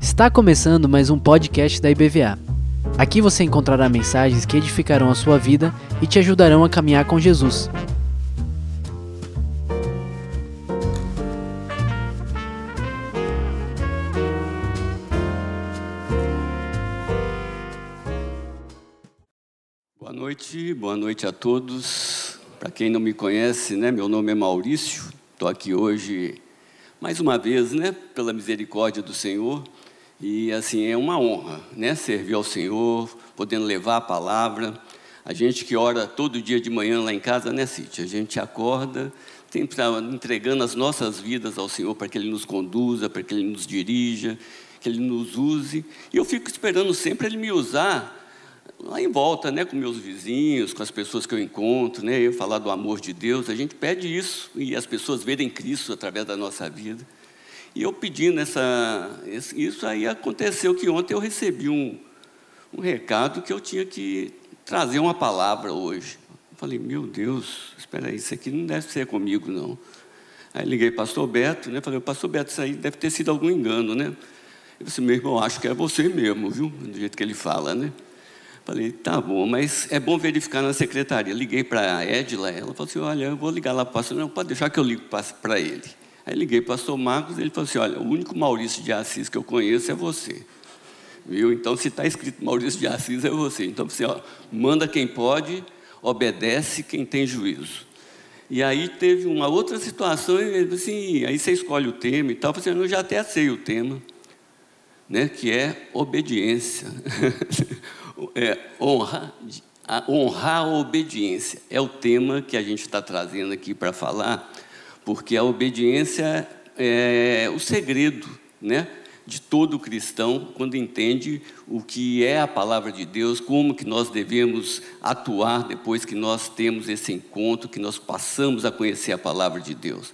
Está começando mais um podcast da IBVA. Aqui você encontrará mensagens que edificarão a sua vida e te ajudarão a caminhar com Jesus. Boa noite, boa noite a todos. Para quem não me conhece, né, meu nome é Maurício. Estou aqui hoje mais uma vez, né, pela misericórdia do Senhor. E assim é uma honra, né, servir ao Senhor, podendo levar a palavra. A gente que ora todo dia de manhã lá em casa, né, Cite? A gente acorda, sempre entregando as nossas vidas ao Senhor para que Ele nos conduza, para que Ele nos dirija, que Ele nos use. E eu fico esperando sempre Ele me usar lá em volta, né, com meus vizinhos, com as pessoas que eu encontro, né, eu falar do amor de Deus, a gente pede isso e as pessoas verem Cristo através da nossa vida. E eu pedindo essa, isso aí aconteceu que ontem eu recebi um, um recado que eu tinha que trazer uma palavra hoje. Eu falei, meu Deus, espera aí, isso aqui não deve ser comigo não. Aí liguei para o pastor Beto, né, falei, pastor Beto, isso aí deve ter sido algum engano, né? Ele disse, meu irmão, acho que é você mesmo, viu? Do jeito que ele fala, né? Falei, tá bom, mas é bom verificar na secretaria. Liguei para a Edla, ela falou assim, olha, eu vou ligar lá para o pastor. Não, pode deixar que eu ligo para ele. Aí liguei para o pastor Marcos, ele falou assim, olha, o único Maurício de Assis que eu conheço é você. Viu? Então, se está escrito Maurício de Assis, é você. Então, você manda quem pode, obedece quem tem juízo. E aí teve uma outra situação, assim, aí você escolhe o tema e tal, eu falei assim, eu já até sei o tema, né, que é obediência. é, honra, a, honrar a obediência. É o tema que a gente está trazendo aqui para falar, porque a obediência é o segredo né, de todo cristão quando entende o que é a palavra de Deus, como que nós devemos atuar depois que nós temos esse encontro, que nós passamos a conhecer a palavra de Deus.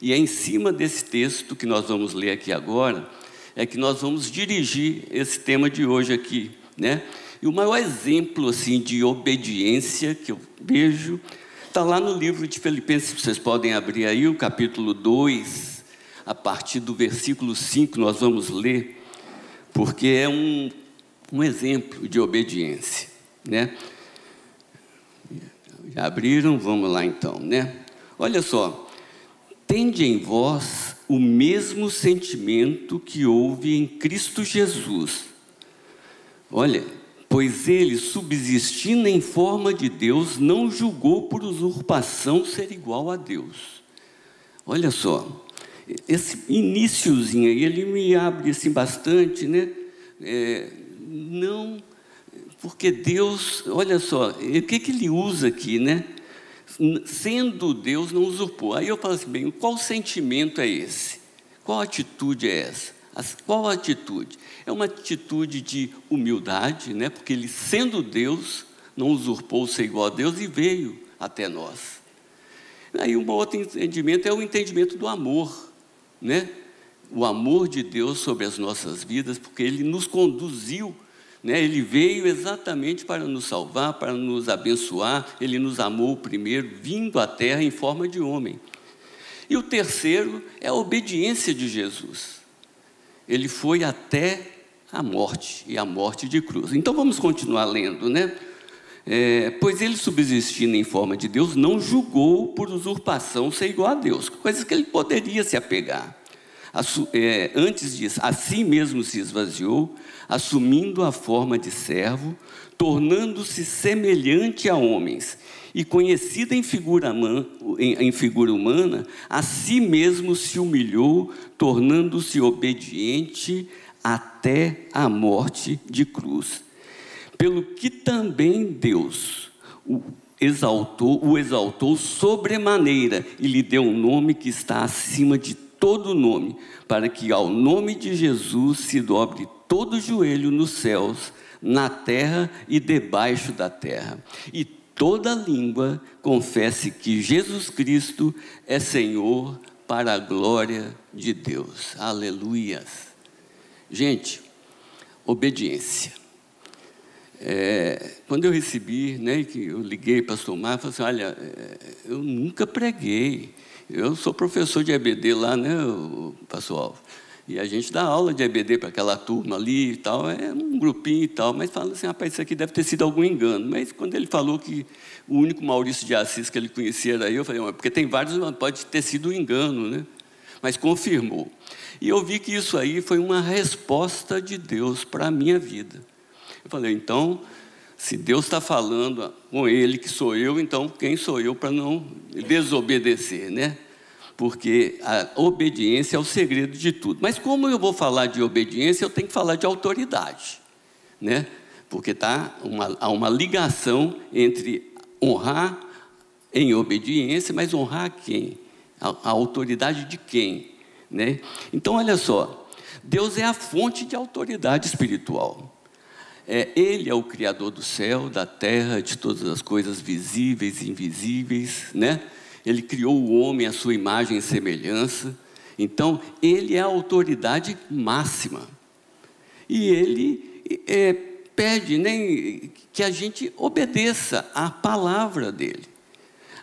E é em cima desse texto que nós vamos ler aqui agora, é que nós vamos dirigir esse tema de hoje aqui, né? E o maior exemplo assim de obediência que eu vejo está lá no livro de Filipenses, vocês podem abrir aí o capítulo 2, a partir do versículo 5 nós vamos ler, porque é um, um exemplo de obediência, né? Já abriram? Vamos lá então, né? Olha só, tende em vós o mesmo sentimento que houve em Cristo Jesus. Olha, pois ele, subsistindo em forma de Deus, não julgou por usurpação ser igual a Deus. Olha só, esse iníciozinho aí, ele me abre assim bastante, né? É, não, porque Deus, olha só, o que, que ele usa aqui, né? Sendo Deus, não usurpou. Aí eu falo assim, bem, qual sentimento é esse? Qual atitude é essa? Qual atitude? É uma atitude de humildade, né? porque ele, sendo Deus, não usurpou ser igual a Deus e veio até nós. Aí um outro entendimento é o entendimento do amor, né? O amor de Deus sobre as nossas vidas, porque Ele nos conduziu, né? Ele veio exatamente para nos salvar, para nos abençoar. Ele nos amou primeiro, vindo à Terra em forma de homem. E o terceiro é a obediência de Jesus ele foi até a morte, e a morte de cruz. Então vamos continuar lendo, né? É, pois ele, subsistindo em forma de Deus, não julgou por usurpação ser igual a Deus, coisas que ele poderia se apegar. É, antes disso, a si mesmo se esvaziou, assumindo a forma de servo, tornando-se semelhante a homens, e conhecida em figura, em, figura humana, a si mesmo se humilhou, tornando-se obediente até a morte de cruz. Pelo que também Deus o exaltou, o exaltou sobremaneira e lhe deu um nome que está acima de todo nome, para que ao nome de Jesus se dobre todo joelho nos céus, na terra e debaixo da terra. E toda língua confesse que Jesus Cristo é Senhor para a glória de Deus. Aleluias. Gente, obediência. É, quando eu recebi, né, que eu liguei para o Mar, falei assim, olha, é, eu nunca preguei. Eu sou professor de EBD lá, né, pessoal? E a gente dá aula de EBD para aquela turma ali e tal, é um grupinho e tal, mas fala assim, rapaz, isso aqui deve ter sido algum engano. Mas quando ele falou que o único Maurício de Assis que ele conhecia era eu, eu falei, porque tem vários, pode ter sido um engano, né? Mas confirmou. E eu vi que isso aí foi uma resposta de Deus para a minha vida. Eu falei, então, se Deus está falando com ele, que sou eu, então quem sou eu para não desobedecer, né? Porque a obediência é o segredo de tudo. Mas como eu vou falar de obediência, eu tenho que falar de autoridade, né? Porque tá uma, há uma ligação entre honrar em obediência, mas honrar quem? A, a autoridade de quem? Né? Então, olha só, Deus é a fonte de autoridade espiritual. É, ele é o Criador do céu, da terra, de todas as coisas visíveis e invisíveis, né? Ele criou o homem à sua imagem e semelhança. Então, ele é a autoridade máxima. E ele é, pede nem que a gente obedeça à palavra dele.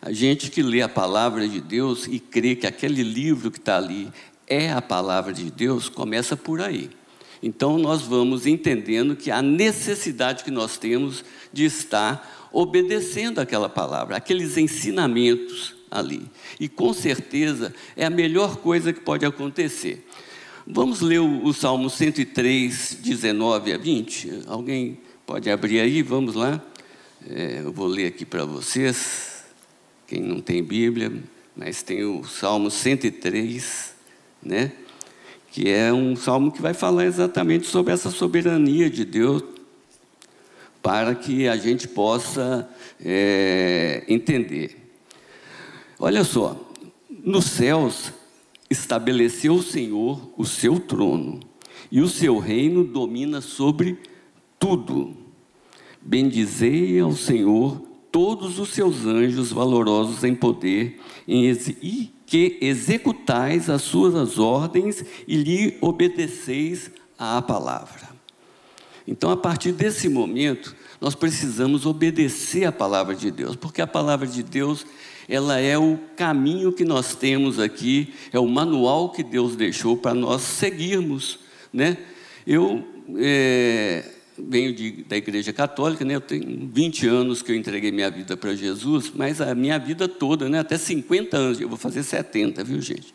A gente que lê a palavra de Deus e crê que aquele livro que está ali é a palavra de Deus, começa por aí. Então, nós vamos entendendo que a necessidade que nós temos de estar obedecendo aquela palavra, aqueles ensinamentos ali. E com certeza é a melhor coisa que pode acontecer. Vamos ler o, o Salmo 103, 19 a 20? Alguém pode abrir aí? Vamos lá. É, eu vou ler aqui para vocês. Quem não tem Bíblia, mas tem o Salmo 103, né? que é um salmo que vai falar exatamente sobre essa soberania de Deus, para que a gente possa é, entender. Olha só, nos céus estabeleceu o Senhor o seu trono, e o seu reino domina sobre tudo. Bendizei ao Senhor todos os seus anjos valorosos em poder e que executais as suas ordens e lhe obedeceis à palavra. Então, a partir desse momento, nós precisamos obedecer à palavra de Deus, porque a palavra de Deus, ela é o caminho que nós temos aqui, é o manual que Deus deixou para nós seguirmos, né? Eu é, venho de, da igreja católica, né? Eu tenho 20 anos que eu entreguei minha vida para Jesus, mas a minha vida toda, né? Até 50 anos, eu vou fazer 70, viu, gente?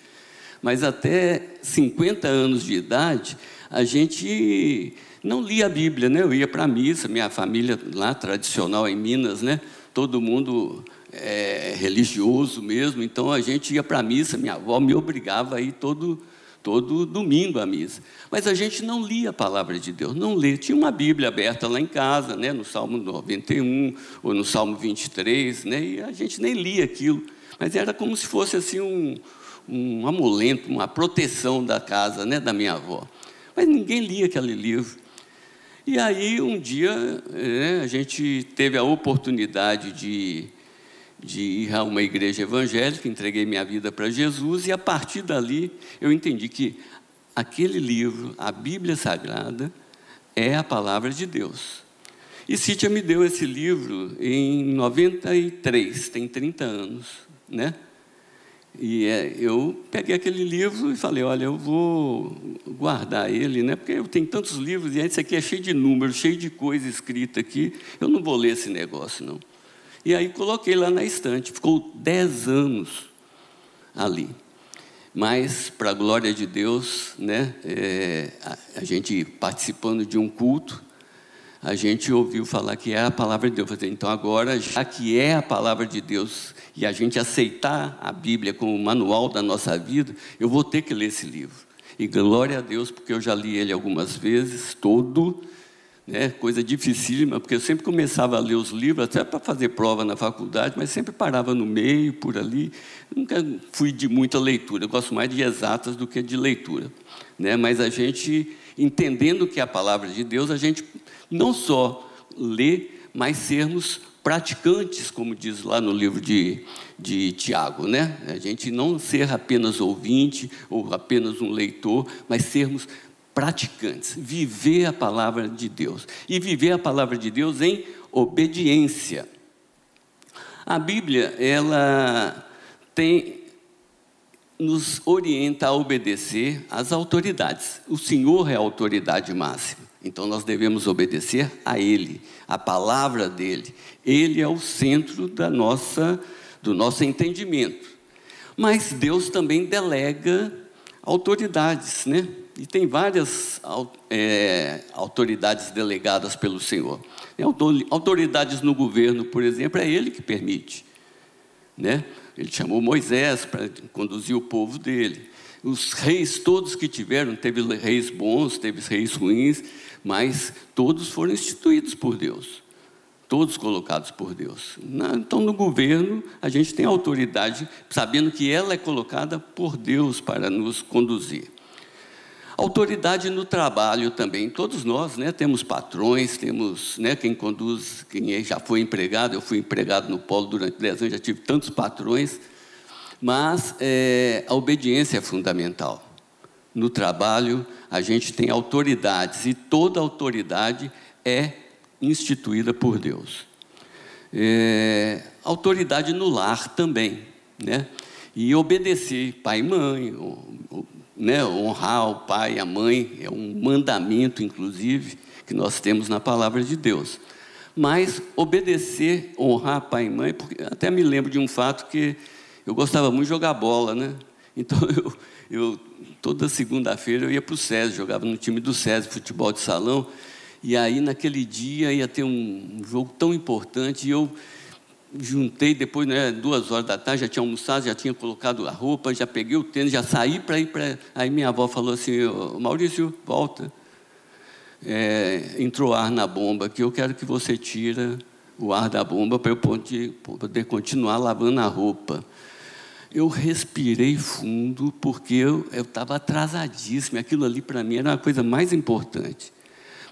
Mas até 50 anos de idade, a gente não lia a Bíblia, né? Eu ia para a missa, minha família lá tradicional em Minas, né? Todo mundo é, religioso mesmo, então a gente ia para a missa, minha avó me obrigava a ir todo todo domingo à missa. Mas a gente não lia a palavra de Deus, não lê. Tinha uma Bíblia aberta lá em casa, né, no Salmo 91 ou no Salmo 23, né, e a gente nem lia aquilo. Mas era como se fosse assim um, um amuleto, uma proteção da casa, né, da minha avó. Mas ninguém lia aquele livro. E aí, um dia, é, a gente teve a oportunidade de de ir a uma igreja evangélica, entreguei minha vida para Jesus e a partir dali eu entendi que aquele livro, a Bíblia Sagrada, é a palavra de Deus. E Cíntia me deu esse livro em 93, tem 30 anos, né? E é, eu peguei aquele livro e falei, olha, eu vou guardar ele, né? Porque eu tenho tantos livros e esse aqui é cheio de números, cheio de coisa escrita aqui, eu não vou ler esse negócio, não. E aí coloquei lá na estante, ficou dez anos ali. Mas, para a glória de Deus, né, é, a, a, gente participando de um culto, a gente ouviu falar que é a palavra de Deus. Então, agora, já que é a palavra de Deus e a gente aceitar a Bíblia como manual da nossa vida, eu vou ter que ler esse livro. E glória a Deus, porque eu já li ele algumas vezes, todo, né, coisa dificílima, porque eu sempre começava a ler os livros, até para fazer prova na faculdade, mas sempre parava no meio, por ali. Nunca fui de muita leitura, eu gosto mais de exatas do que de leitura. Né? Mas a gente, entendendo que é a palavra de Deus, a gente não só lê, mas sermos praticantes, como diz lá no livro de, de Tiago, né? A gente não ser apenas ouvinte ou apenas um leitor, mas sermos praticantes, viver a palavra de Deus. E viver a palavra de Deus em obediência. A Bíblia, ela tem nos orienta a obedecer às autoridades. O Senhor é a autoridade máxima. Então nós devemos obedecer a Ele, a palavra dele. Ele é o centro da nossa, do nosso entendimento. Mas Deus também delega autoridades, né? E tem várias é, autoridades delegadas pelo Senhor. Autoridades no governo, por exemplo, é Ele que permite, né? Ele chamou Moisés para conduzir o povo dele. Os reis todos que tiveram, teve reis bons, teve reis ruins, mas todos foram instituídos por Deus. Todos colocados por Deus. Então, no governo, a gente tem autoridade, sabendo que ela é colocada por Deus para nos conduzir. Autoridade no trabalho também. Todos nós né, temos patrões, temos né, quem conduz, quem é, já foi empregado. Eu fui empregado no polo durante 10 anos, já tive tantos patrões. Mas é, a obediência é fundamental. No trabalho, a gente tem autoridades e toda autoridade é instituída por Deus. É, autoridade no lar também, né? E obedecer pai e mãe, né, honrar o pai e a mãe, é um mandamento, inclusive, que nós temos na palavra de Deus. Mas obedecer, honrar pai e mãe, porque até me lembro de um fato que eu gostava muito de jogar bola, né? Então eu, eu toda segunda-feira eu ia para o SESI, jogava no time do SESI, futebol de salão, e aí naquele dia ia ter um, um jogo tão importante, e eu juntei depois, né, duas horas da tarde, já tinha almoçado, já tinha colocado a roupa, já peguei o tênis, já saí para ir para. Aí minha avó falou assim: Maurício, volta. É, entrou ar na bomba, que eu quero que você tira o ar da bomba para eu poder continuar lavando a roupa. Eu respirei fundo porque eu estava atrasadíssimo. Aquilo ali para mim era a coisa mais importante.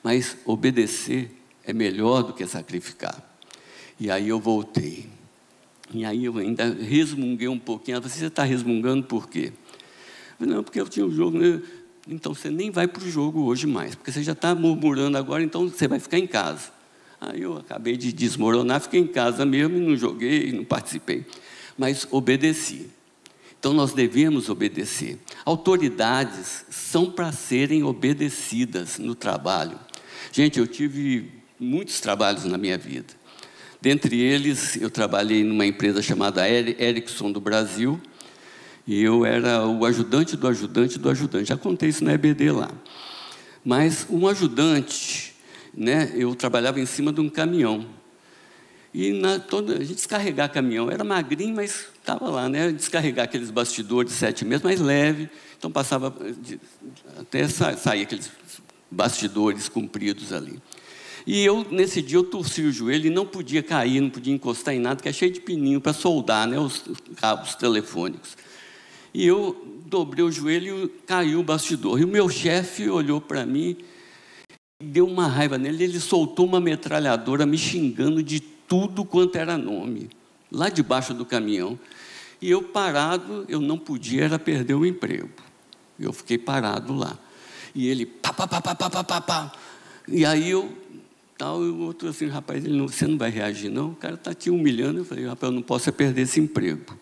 Mas obedecer é melhor do que sacrificar. E aí eu voltei. E aí eu ainda resmunguei um pouquinho. Ela falou, você está resmungando por quê? Falei, não, porque eu tinha um jogo. Né? Então você nem vai para o jogo hoje mais, porque você já está murmurando agora, então você vai ficar em casa. Aí eu acabei de desmoronar, fiquei em casa mesmo, não joguei, não participei. Mas obedeci. Então nós devemos obedecer. Autoridades são para serem obedecidas no trabalho. Gente, eu tive muitos trabalhos na minha vida. Dentre eles, eu trabalhei numa empresa chamada Ericsson do Brasil, e eu era o ajudante do ajudante do ajudante. Já contei isso na EBD lá. Mas um ajudante, né, eu trabalhava em cima de um caminhão. E na, toda, a gente descarregar caminhão, era magrinho, mas estava lá, né? Descarregar aqueles bastidores de sete meses, mais leve. Então passava, até sair aqueles bastidores compridos ali. E eu, nesse dia, eu torci o joelho e não podia cair, não podia encostar em nada, que é cheio de pininho para soldar né, os cabos telefônicos. E eu dobrei o joelho e caiu o bastidor. E o meu chefe olhou para mim, deu uma raiva nele, ele soltou uma metralhadora me xingando de tudo quanto era nome, lá debaixo do caminhão. E eu parado, eu não podia, era perder o emprego. Eu fiquei parado lá. E ele, pá, pá, pá, pá, pá, pá, pá. E aí eu tal, e o outro assim, rapaz, ele não, você não vai reagir não? O cara está te humilhando. Eu falei, rapaz, eu não posso perder esse emprego.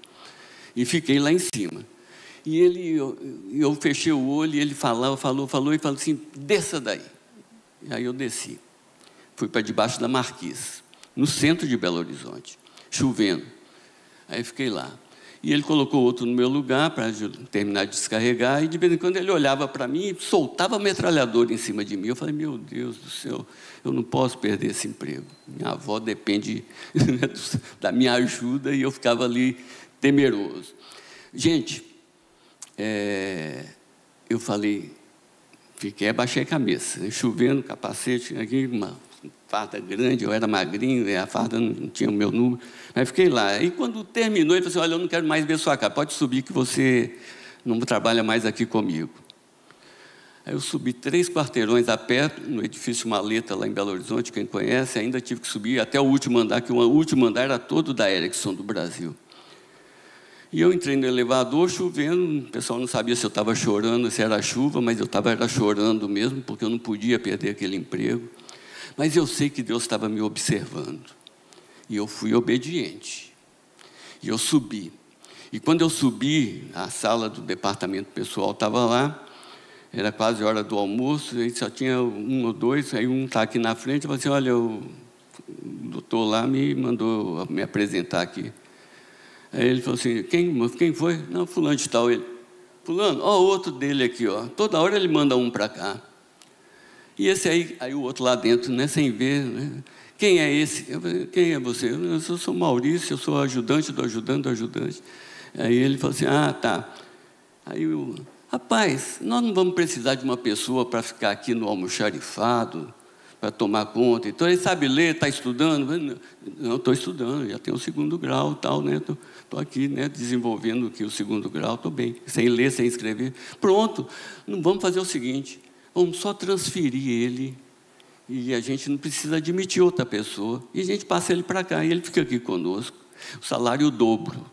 E fiquei lá em cima. E ele, eu, eu fechei o olho e ele falava, falou, falou e falou assim, desça daí. E aí eu desci. Fui para debaixo da marquise, no centro de Belo Horizonte, chovendo. Aí fiquei lá. E ele colocou outro no meu lugar para terminar de descarregar, e de vez em quando ele olhava para mim e soltava metralhadora em cima de mim. Eu falei, meu Deus do céu, eu não posso perder esse emprego. Minha avó depende da minha ajuda e eu ficava ali temeroso. Gente, é, eu falei, fiquei, abaixei a cabeça, chovendo, capacete, aqui, uma farda grande, eu era magrinho, a farda não tinha o meu número. Aí fiquei lá. E quando terminou, ele falou assim: Olha, eu não quero mais ver sua cara, pode subir que você não trabalha mais aqui comigo. Aí eu subi três quarteirões a pé, no edifício Maleta, lá em Belo Horizonte, quem conhece, ainda tive que subir até o último andar, que o último andar era todo da Ericsson do Brasil. E eu entrei no elevador chovendo, o pessoal não sabia se eu estava chorando, se era chuva, mas eu estava chorando mesmo, porque eu não podia perder aquele emprego. Mas eu sei que Deus estava me observando. E eu fui obediente. E eu subi. E quando eu subi, a sala do departamento pessoal estava lá, era quase hora do almoço, e só tinha um ou dois, aí um está aqui na frente, e falou assim, olha, o doutor lá me mandou me apresentar aqui. Aí ele falou assim, quem, quem foi? Não, fulano de tal. Ele, fulano, ó outro dele aqui, ó. Toda hora ele manda um para cá. E esse aí, aí o outro lá dentro, né, sem ver, né? Quem é esse? Eu falei, quem é você? Eu sou, sou Maurício, eu sou ajudante do ajudante do ajudante. Aí ele falou assim, ah, tá. Aí eu, rapaz, nós não vamos precisar de uma pessoa para ficar aqui no almoxarifado, para tomar conta. Então ele sabe ler, está estudando? Não, estou estudando, já tenho o segundo grau tal, né? Estou aqui, né, desenvolvendo aqui o segundo grau, estou bem, sem ler, sem escrever. Pronto, não vamos fazer o seguinte, vamos só transferir ele e a gente não precisa admitir outra pessoa. E a gente passa ele para cá e ele fica aqui conosco. O salário dobro.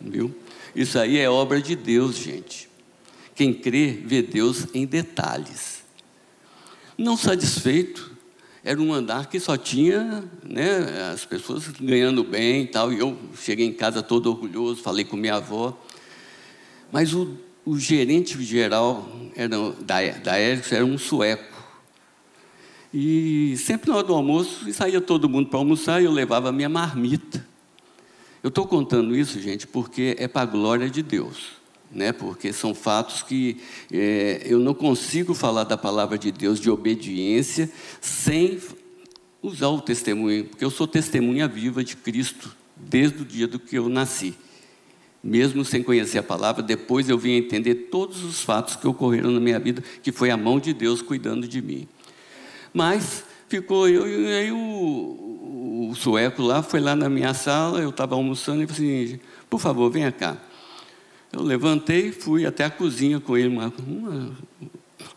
Viu? Isso aí é obra de Deus, gente. Quem crê, vê Deus em detalhes. Não satisfeito, era um andar que só tinha né, as pessoas ganhando bem e tal. E eu cheguei em casa todo orgulhoso, falei com minha avó. Mas o, o gerente geral era, da, da Ericsson era um sueco. E sempre na hora do almoço, saía todo mundo para almoçar e eu levava a minha marmita. Eu estou contando isso, gente, porque é para a glória de Deus né? porque são fatos que é, eu não consigo falar da palavra de Deus de obediência sem usar o testemunho, porque eu sou testemunha viva de Cristo desde o dia do que eu nasci. Mesmo sem conhecer a palavra, depois eu vim a entender todos os fatos que ocorreram na minha vida, que foi a mão de Deus cuidando de mim. Mas ficou eu e aí o, o sueco lá foi lá na minha sala, eu estava almoçando e falei assim, por favor, venha cá. Eu levantei, fui até a cozinha com ele, uma, uma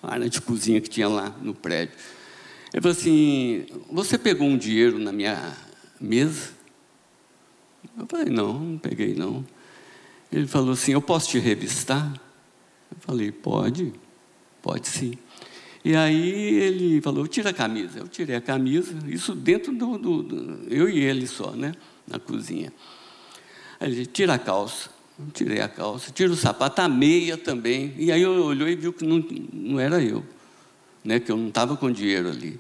área de cozinha que tinha lá no prédio. Ele falou assim: Você pegou um dinheiro na minha mesa? Eu falei: Não, não peguei não. Ele falou assim: Eu posso te revistar? Eu falei: Pode, pode sim. E aí ele falou: Tira a camisa. Eu tirei a camisa, isso dentro do, do, do eu e ele só, né? Na cozinha. Aí ele disse: Tira a calça. Tirei a calça, tiro o sapato, a meia também. E aí eu olhou e viu que não, não era eu, né? que eu não estava com dinheiro ali.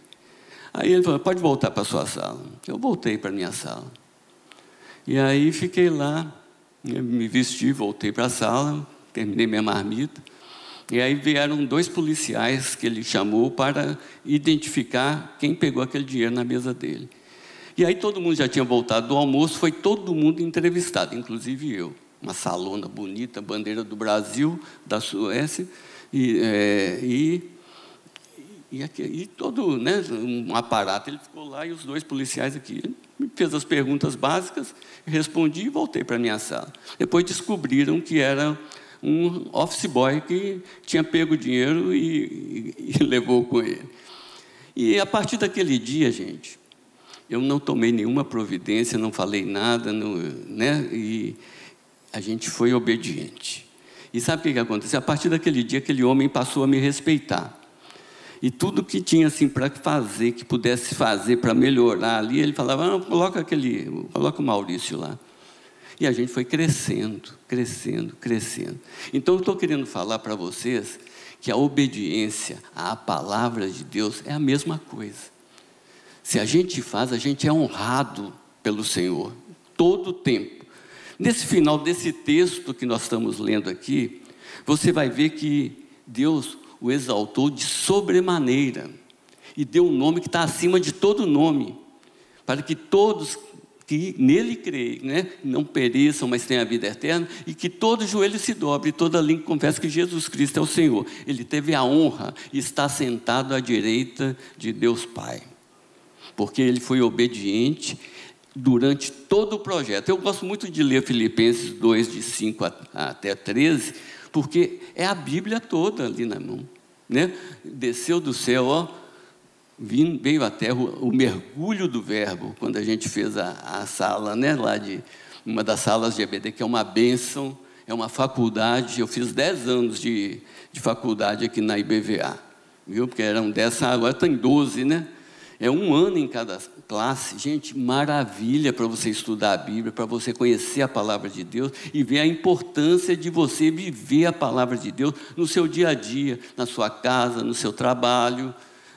Aí ele falou, pode voltar para a sua sala. Eu voltei para a minha sala. E aí fiquei lá, me vesti, voltei para a sala, terminei minha marmita. E aí vieram dois policiais que ele chamou para identificar quem pegou aquele dinheiro na mesa dele. E aí todo mundo já tinha voltado do almoço, foi todo mundo entrevistado, inclusive eu uma salona bonita, bandeira do Brasil, da Suécia, e, é, e, e, aqui, e, todo né, um aparato. Ele ficou lá e os dois policiais aqui. Me fez as perguntas básicas, respondi e voltei para a minha sala. Depois descobriram que era um office boy que tinha pego dinheiro e, e, e levou com ele. E a partir daquele dia, gente, eu não tomei nenhuma providência, não falei nada, não, né? E, a gente foi obediente. E sabe o que, aconteceu? A partir daquele dia, aquele homem passou a me respeitar. E tudo que tinha assim para fazer, que pudesse fazer para melhorar ali, ele falava: ah, coloca aquele, coloca o Maurício lá. E a gente foi crescendo, crescendo, crescendo. Então eu estou querendo falar para vocês que a obediência à palavra de Deus é a mesma coisa. Se a gente faz, a gente é honrado pelo Senhor todo o tempo. Nesse final desse texto que nós estamos lendo aqui, você vai ver que Deus o exaltou de sobremaneira e deu um nome que está acima de todo nome, para que todos que nele creem, né, não pereçam, mas tenham a vida eterna, e que todo joelho se dobre, toda língua confesse que Jesus Cristo é o Senhor. Ele teve a honra e está sentado à direita de Deus Pai, porque ele foi obediente durante todo o projeto. Eu gosto muito de ler Filipenses 2, de 5 até 13, porque é a Bíblia toda ali na mão. Né? Desceu do céu, ó, veio à terra o, o mergulho do verbo, quando a gente fez a, a sala, né, lá de uma das salas de EBD, que é uma bênção, é uma faculdade. Eu fiz 10 anos de, de faculdade aqui na IBVA, viu? Porque eram 10, agora tem 12, né? É um ano em cada classe. Gente, maravilha para você estudar a Bíblia, para você conhecer a palavra de Deus e ver a importância de você viver a palavra de Deus no seu dia a dia, na sua casa, no seu trabalho,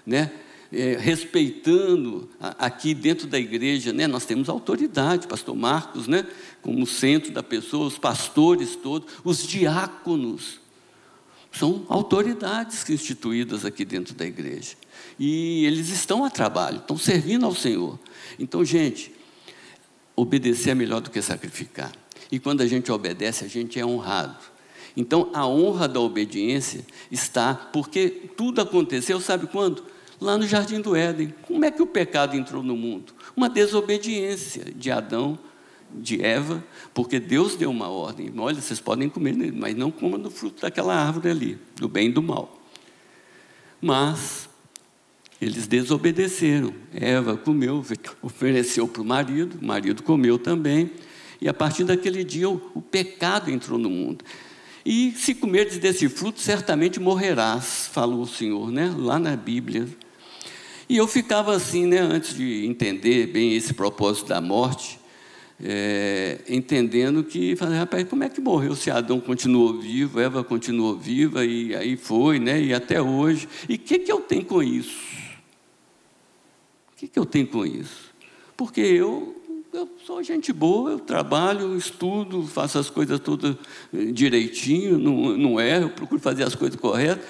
né? É, respeitando aqui dentro da igreja, né? Nós temos autoridade, pastor Marcos, né? Como centro da pessoa, os pastores todos, os diáconos, são autoridades instituídas aqui dentro da igreja. E eles estão a trabalho, estão servindo ao Senhor. Então, gente, obedecer é melhor do que sacrificar. E quando a gente obedece, a gente é honrado. Então, a honra da obediência está, porque tudo aconteceu, sabe quando? Lá no Jardim do Éden. Como é que o pecado entrou no mundo? Uma desobediência de Adão de Eva, porque Deus deu uma ordem. Olha, vocês podem comer, mas não comam do fruto daquela árvore ali, do bem e do mal. Mas eles desobedeceram. Eva comeu, ofereceu para o marido, o marido comeu também. E a partir daquele dia o, pecado entrou no mundo. E se comerdes desse fruto, certamente morrerás, falou o Senhor, né? lá na Bíblia. E eu ficava assim, né, antes de entender bem esse propósito da morte, é, entendendo que, rapaz, como é que morreu se Adão continuou vivo, Eva continuou viva, e aí foi, né, e até hoje. E o que, que eu tenho com isso? O que, que eu tenho com isso? Porque eu, eu sou gente boa, eu trabalho, estudo, faço as coisas todas direitinho, não, não erro, eu procuro fazer as coisas corretas.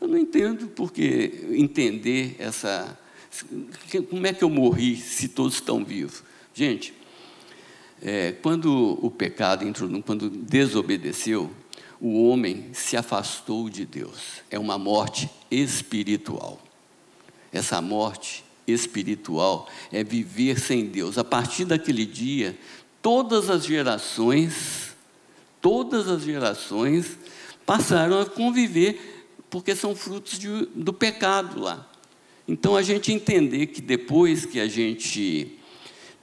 Eu não entendo porque entender essa. Como é que eu morri se todos estão vivos? Gente, é, quando o pecado entrou, quando desobedeceu, o homem se afastou de Deus. É uma morte espiritual. Essa morte espiritual é viver sem Deus. A partir daquele dia, todas as gerações, todas as gerações passaram a conviver, porque são frutos de, do pecado lá. Então a gente entender que depois que a gente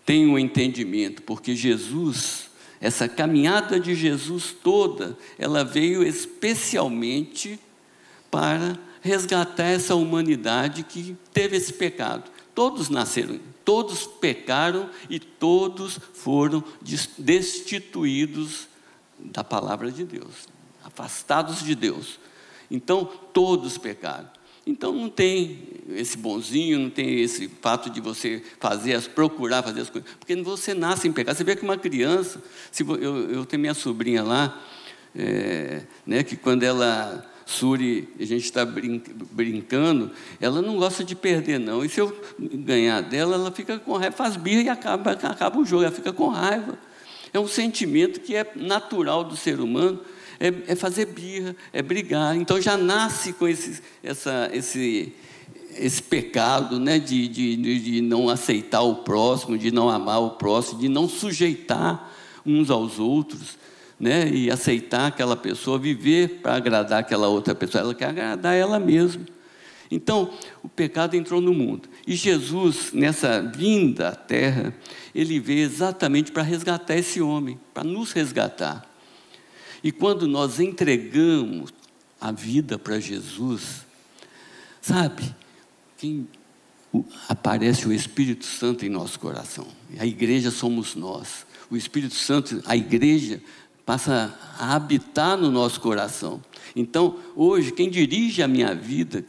tem um entendimento, porque Jesus, essa caminhada de Jesus toda, ela veio especialmente para resgatar essa humanidade que teve esse pecado. Todos nasceram, todos pecaram e todos foram destituídos da palavra de Deus, afastados de Deus. Então, todos pecaram. Então não tem esse bonzinho, não tem esse fato de você fazer as, procurar fazer as coisas, porque você nasce em pecado. Você vê que uma criança, se eu, eu tenho minha sobrinha lá, é, né, que quando ela Suri, a gente está brin brincando, ela não gosta de perder, não. E se eu ganhar dela, ela fica com raiva, faz birra e acaba, acaba o jogo, ela fica com raiva. É um sentimento que é natural do ser humano é, é fazer birra, é brigar. Então já nasce com esse, essa, esse, esse pecado né, de, de, de não aceitar o próximo, de não amar o próximo, de não sujeitar uns aos outros. Né, e aceitar aquela pessoa, viver para agradar aquela outra pessoa, ela quer agradar ela mesma. Então, o pecado entrou no mundo. E Jesus, nessa vinda à terra, ele veio exatamente para resgatar esse homem, para nos resgatar. E quando nós entregamos a vida para Jesus, sabe, quem aparece o Espírito Santo em nosso coração. A igreja somos nós. O Espírito Santo, a igreja passa a habitar no nosso coração. Então, hoje, quem dirige a minha vida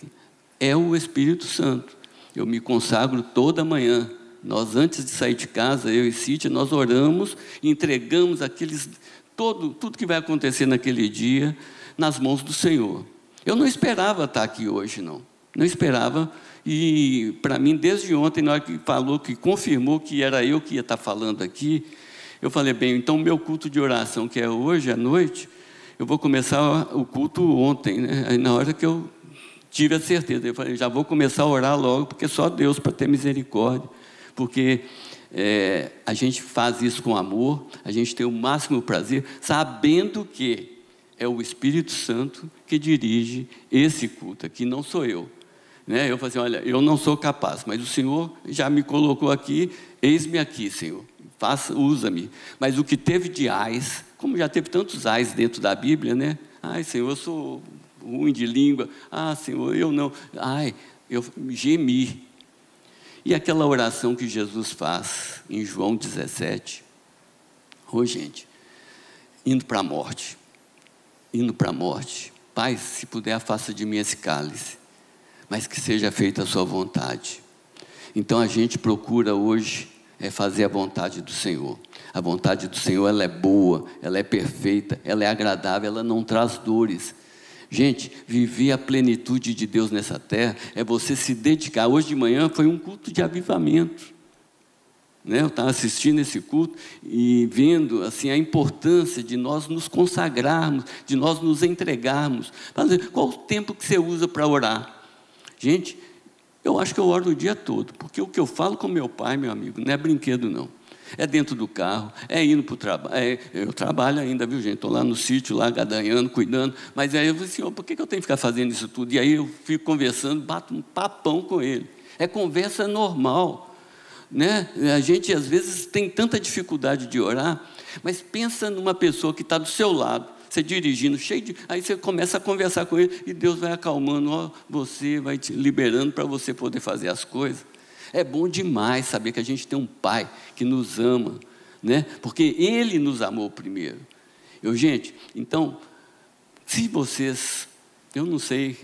é o Espírito Santo. Eu me consagro toda manhã. Nós, antes de sair de casa, eu e Cíntia, nós oramos e entregamos aqueles todo, tudo que vai acontecer naquele dia nas mãos do Senhor. Eu não esperava estar aqui hoje, não. Não esperava. E para mim, desde ontem, na hora que falou, que confirmou que era eu que ia estar falando aqui, eu falei, bem, então o meu culto de oração, que é hoje à noite, eu vou começar o culto ontem, né? Aí na hora que eu tive a certeza, eu falei, já vou começar a orar logo, porque só Deus para ter misericórdia. Porque é, a gente faz isso com amor, a gente tem o máximo prazer, sabendo que é o Espírito Santo que dirige esse culto aqui, não sou eu. Né? Eu falei assim, olha, eu não sou capaz, mas o Senhor já me colocou aqui, eis-me aqui, Senhor, faça, usa-me. Mas o que teve de ais, como já teve tantos ais dentro da Bíblia, né? Ai, Senhor, eu sou ruim de língua. Ah, Senhor, eu não. Ai, eu gemi, E aquela oração que Jesus faz em João 17. Ô oh, gente, indo para a morte, indo para a morte. Pai, se puder, afasta de mim esse cálice, mas que seja feita a sua vontade. Então a gente procura hoje é fazer a vontade do Senhor. A vontade do Senhor ela é boa, ela é perfeita, ela é agradável, ela não traz dores. Gente, viver a plenitude de Deus nessa terra é você se dedicar. Hoje de manhã foi um culto de avivamento. Né? Eu estava assistindo esse culto e vendo assim a importância de nós nos consagrarmos, de nós nos entregarmos. Qual o tempo que você usa para orar? Gente, eu acho que eu oro o dia todo, porque o que eu falo com meu pai, meu amigo, não é brinquedo não. É dentro do carro, é indo para o trabalho. É, eu trabalho ainda, viu, gente? Estou lá no sítio, lá gadanhando, cuidando. Mas aí eu falei assim, oh, por que eu tenho que ficar fazendo isso tudo? E aí eu fico conversando, bato um papão com ele. É conversa normal. Né? A gente às vezes tem tanta dificuldade de orar, mas pensa numa pessoa que está do seu lado, você dirigindo, cheio de. Aí você começa a conversar com ele e Deus vai acalmando, ó, você vai te liberando para você poder fazer as coisas. É bom demais saber que a gente tem um Pai que nos ama, né? Porque Ele nos amou primeiro. Eu, gente, então, se vocês eu não sei,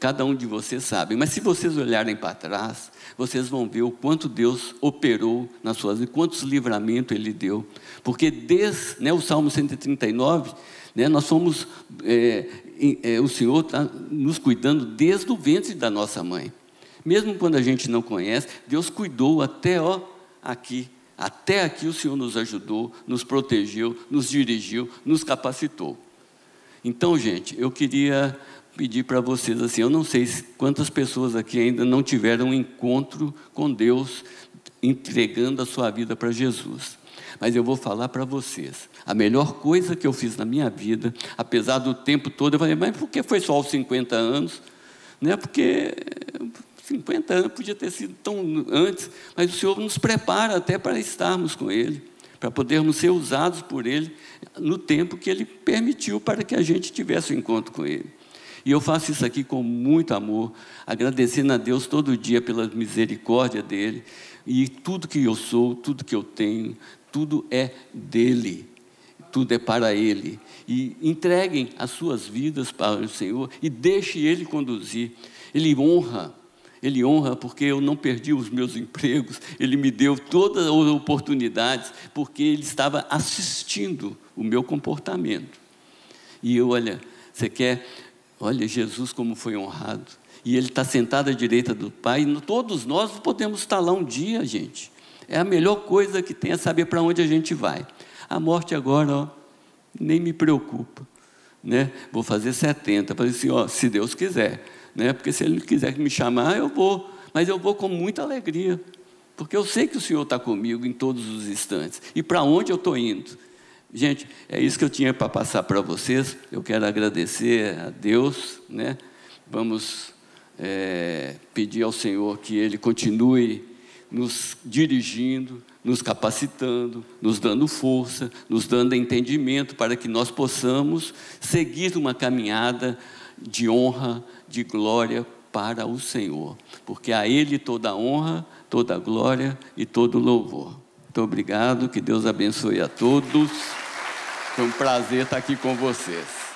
cada um de vocês sabe, mas se vocês olharem para trás, vocês vão ver o quanto Deus operou nas suas vidas, quantos livramentos Ele deu. Porque desde né, o Salmo 139, né, nós somos, é, é, o Senhor está nos cuidando desde o ventre da nossa mãe. Mesmo quando a gente não conhece, Deus cuidou até ó, aqui. Até aqui o Senhor nos ajudou, nos protegeu, nos dirigiu, nos capacitou. Então, gente, eu queria pedir para vocês assim, eu não sei quantas pessoas aqui ainda não tiveram um encontro com Deus entregando a sua vida para Jesus. Mas eu vou falar para vocês, a melhor coisa que eu fiz na minha vida, apesar do tempo todo, eu falei, mas por que foi só aos 50 anos? Não é porque 50 anos podia ter sido tão antes, mas o Senhor nos prepara até para estarmos com Ele, para podermos ser usados por Ele no tempo que Ele permitiu para que a gente tivesse o um encontro com Ele. E eu faço isso aqui com muito amor, agradecendo a Deus todo dia pela misericórdia dele. E tudo que eu sou, tudo que eu tenho, tudo é dele, tudo é para ele. E entreguem as suas vidas para o Senhor e deixe ele conduzir. Ele honra ele honra porque eu não perdi os meus empregos, Ele me deu todas as oportunidades, porque Ele estava assistindo o meu comportamento. E eu, olha, você quer Olha Jesus como foi honrado. E ele está sentado à direita do Pai. E todos nós podemos estar lá um dia, gente. É a melhor coisa que tem é saber para onde a gente vai. A morte agora, ó, nem me preocupa. Né? Vou fazer 70. Falei assim, ó, se Deus quiser. Né? Porque se Ele quiser me chamar, eu vou. Mas eu vou com muita alegria. Porque eu sei que o Senhor está comigo em todos os instantes. E para onde eu estou indo? Gente, é isso que eu tinha para passar para vocês. Eu quero agradecer a Deus, né? Vamos é, pedir ao Senhor que Ele continue nos dirigindo, nos capacitando, nos dando força, nos dando entendimento para que nós possamos seguir uma caminhada de honra, de glória para o Senhor, porque a Ele toda honra, toda glória e todo louvor. Muito obrigado, que Deus abençoe a todos. Foi um prazer estar aqui com vocês.